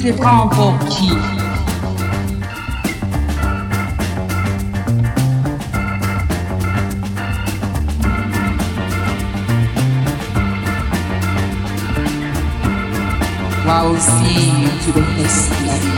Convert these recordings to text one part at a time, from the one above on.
explicam pour qui Wow, see you.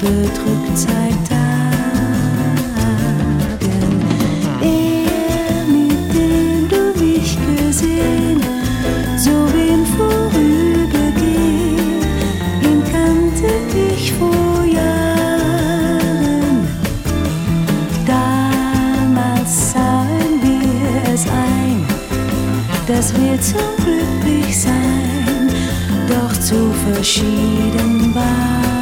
bedrückt seit Tagen. Er, mit dem du mich gesehen, so im Vorübergehen, ihn kannte ich vor Jahren. Damals sahen wir es ein, dass wir zum Glücklich sein, doch zu verschieden waren.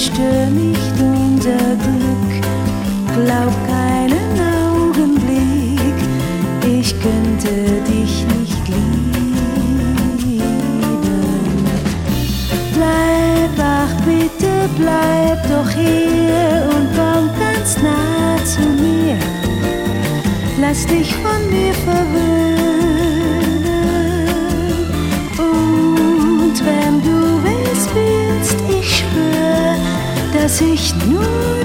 zerstör nicht unser Glück. Glaub keinen Augenblick, ich könnte dich nicht lieben. Bleib, ach bitte, bleib doch hier und komm ganz nah zu mir. Lass dich von mir verwirren. sich nur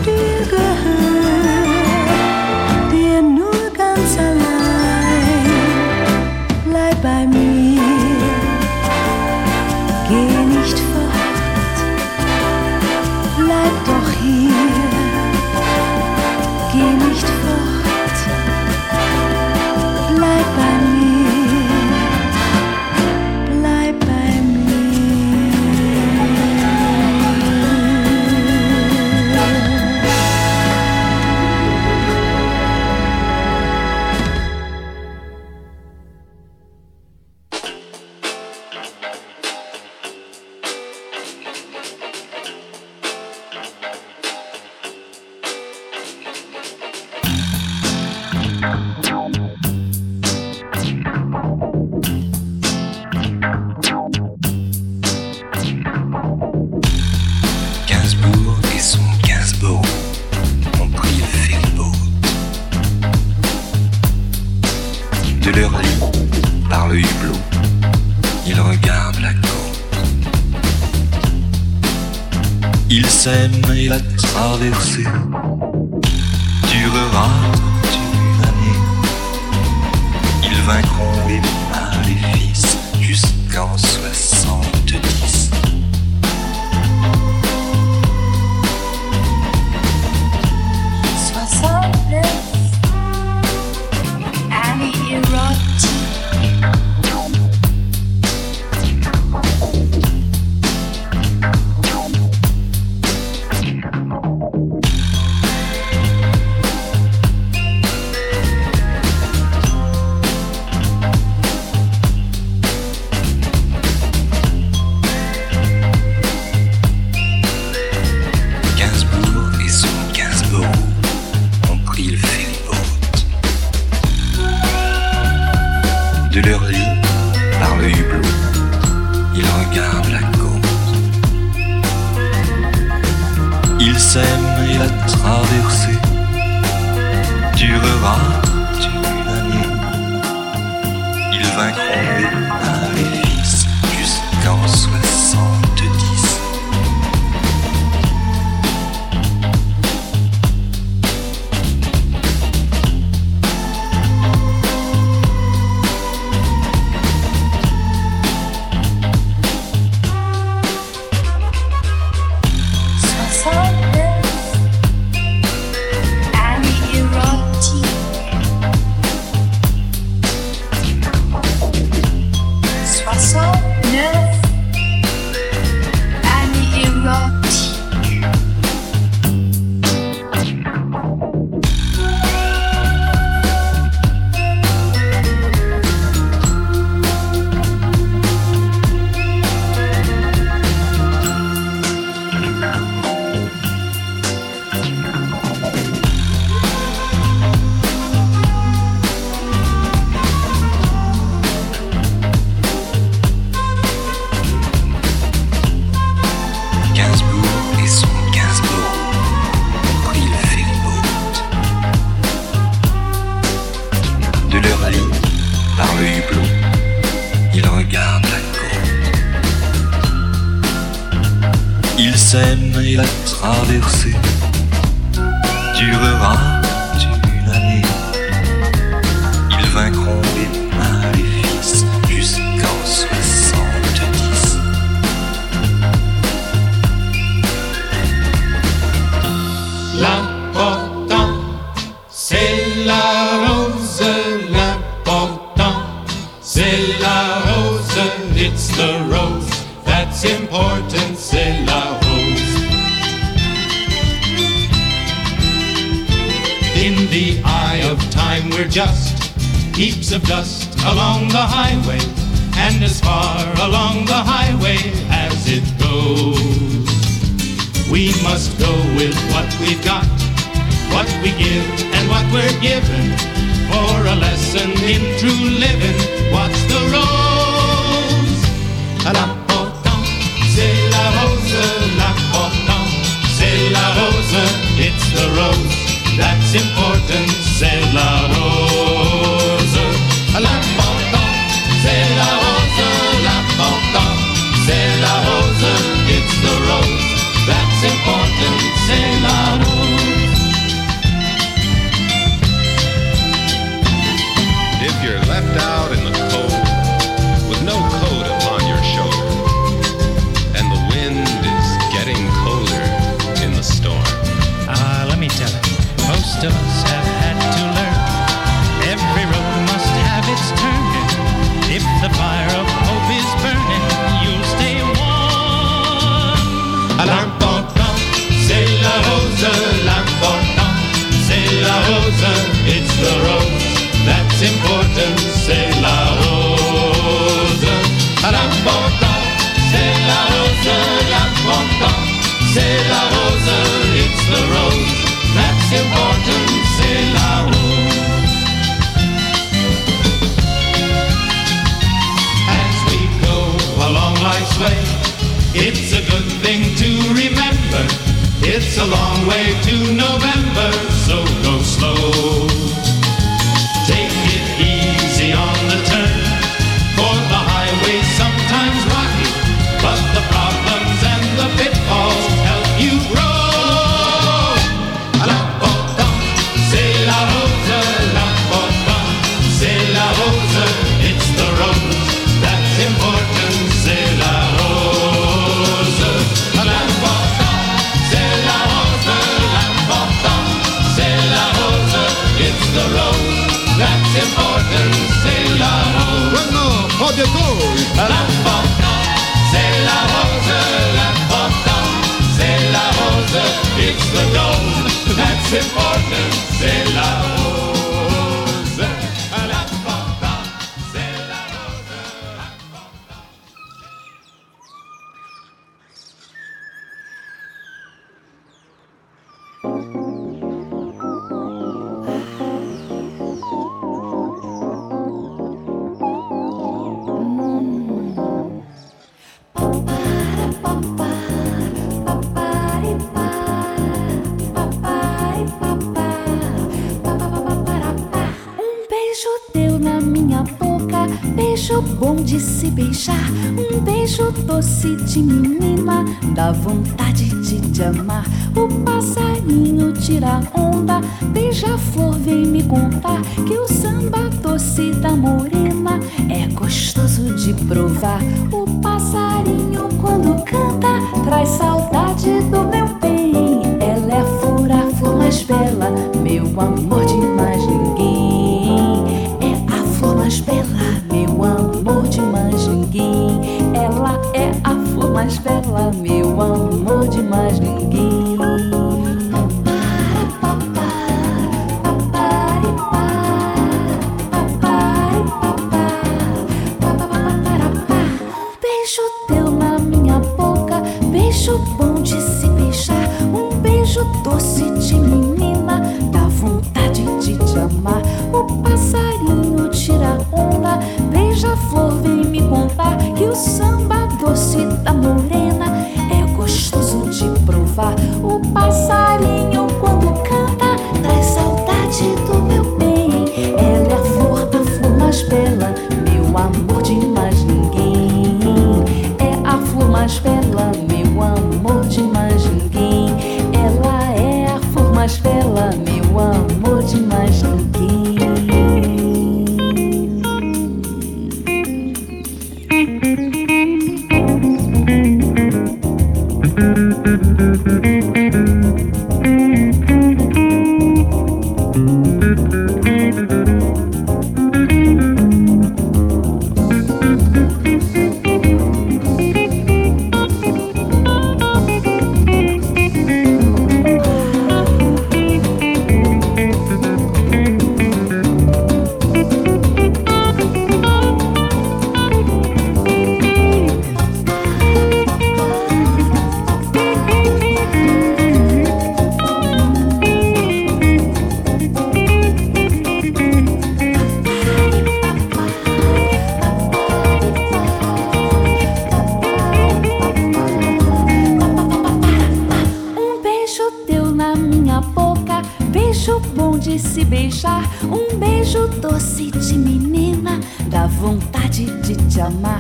deixar um beijo doce de menina, dá vontade de te amar.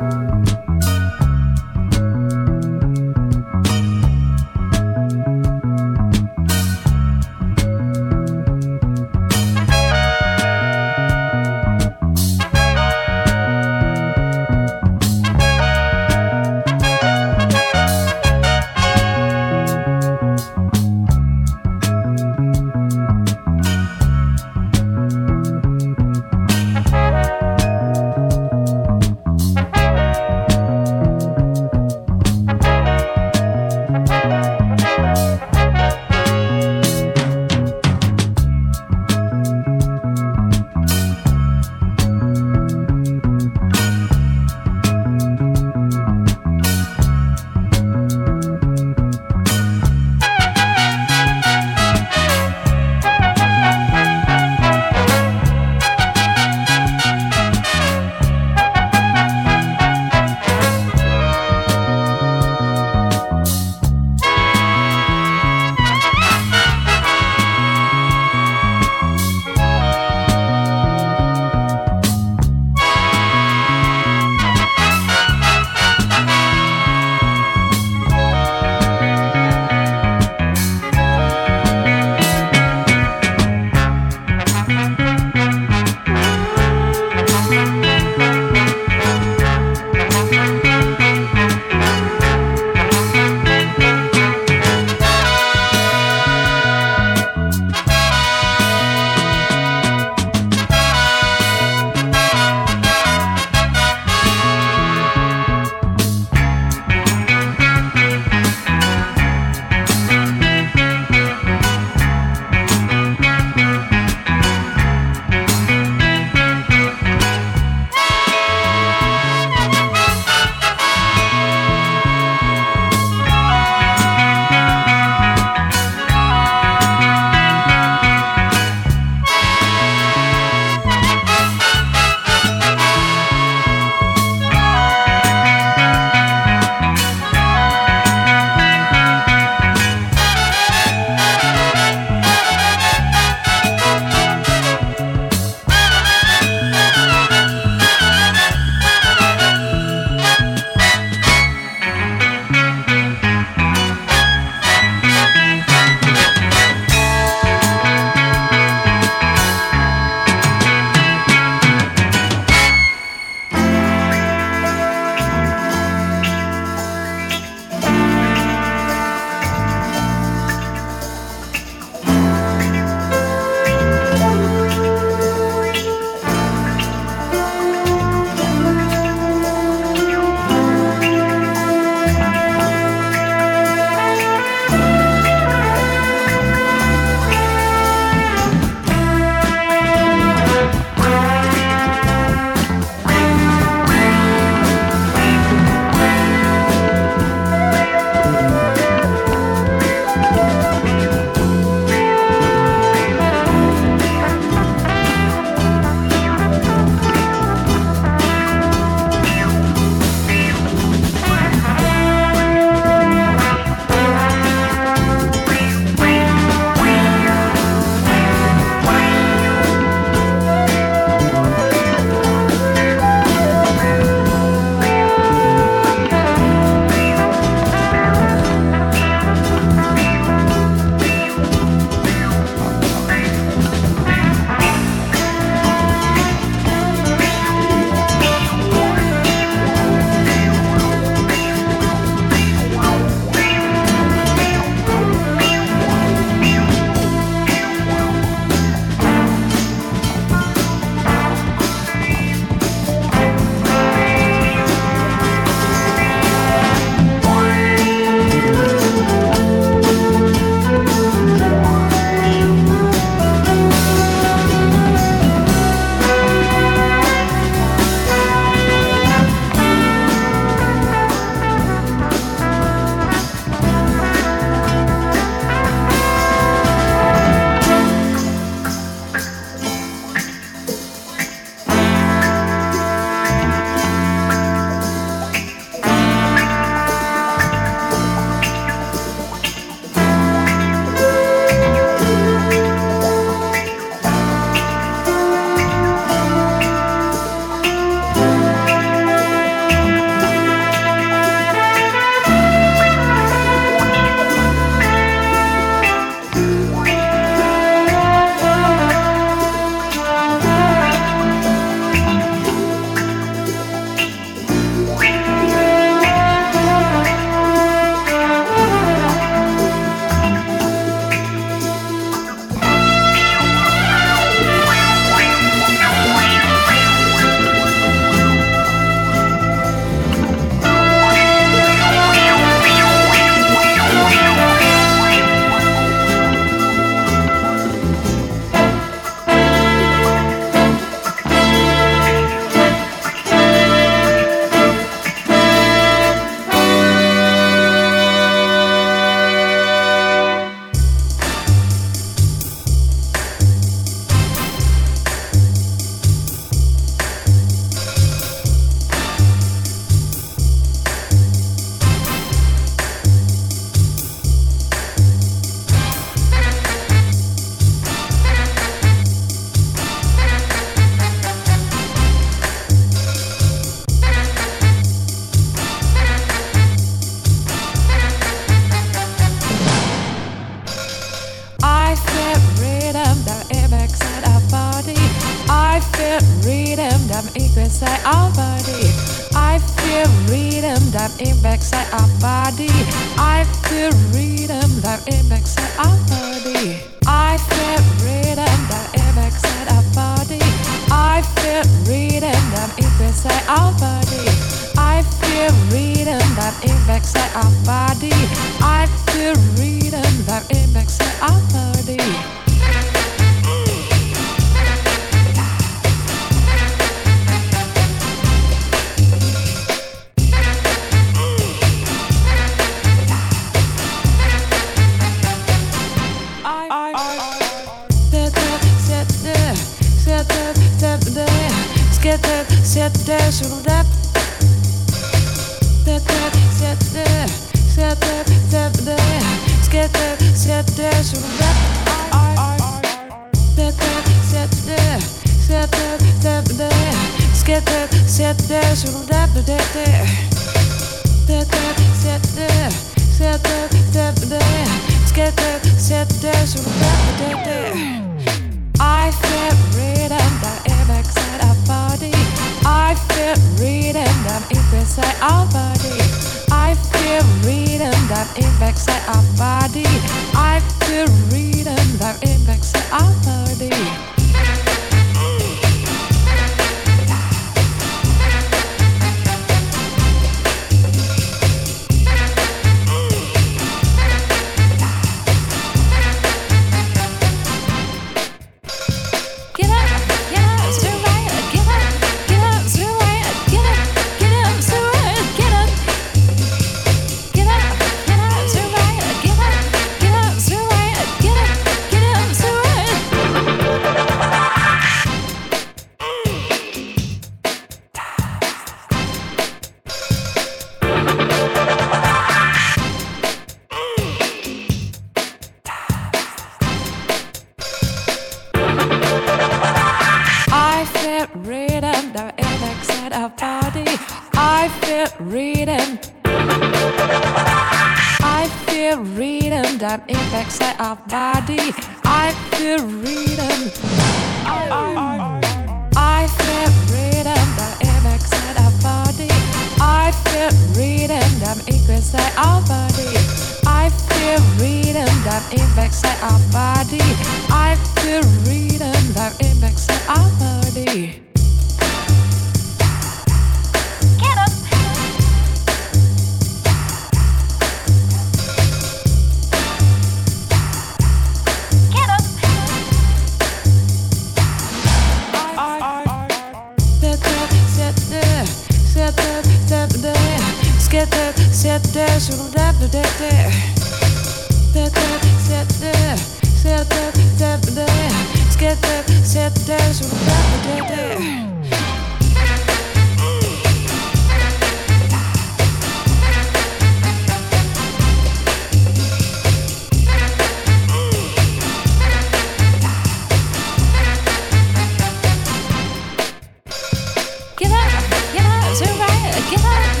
get